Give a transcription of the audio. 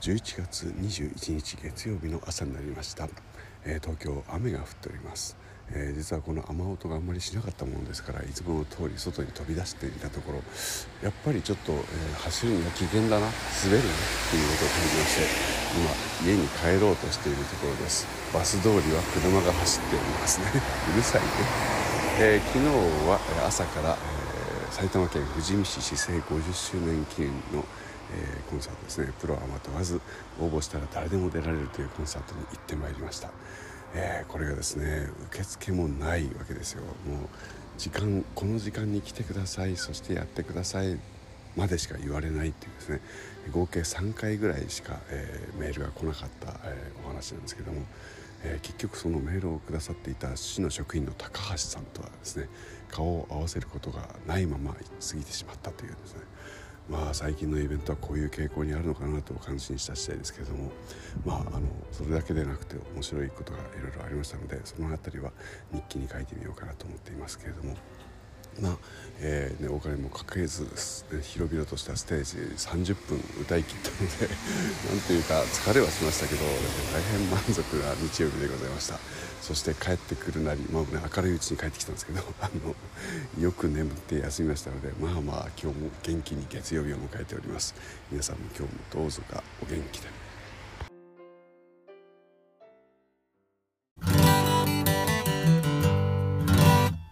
11月21日月曜日の朝になりました、えー、東京雨が降っております、えー、実はこの雨音があんまりしなかったものですからいつもの通り外に飛び出していたところやっぱりちょっと、えー、走るには危険だな滑るなっていうことを感じまして今家に帰ろうとしているところです。バス通りは車が走っておりますね。うるさいね、えー、昨日は朝から、えー、埼玉県富士見市市政50周年記念のえー、コンサートですね。プロアマ問わず応募したら誰でも出られるというコンサートに行ってまいりました、えー、これがですね受付もないわけですよ。もう時間この時間に来てください。そしてやってください。までしか言われないっていうですね合計3回ぐらいしか、えー、メールが来なかった、えお話なんですけども、え結局そのメールをくださっていた市の職員の高橋さんとはですね顔を合わせることがないまま過ぎてしまったというですねまあ、最近のイベントはこういう傾向にあるのかなと感心した次第ですけれども、まあ、あのそれだけでなくて面白いことがいろいろありましたのでその辺りは日記に書いてみようかなと思っていますけれども。まあえーね、お金もかけず、ね、広々としたステージ30分歌い切ったので なんというか疲れはしましたけど大変満足な日曜日でございましたそして帰ってくるなり、まあね、明るいうちに帰ってきたんですけど あのよく眠って休みましたのでまあまあ今日も元気に月曜日を迎えております皆さんも今日もどうぞがお元気で。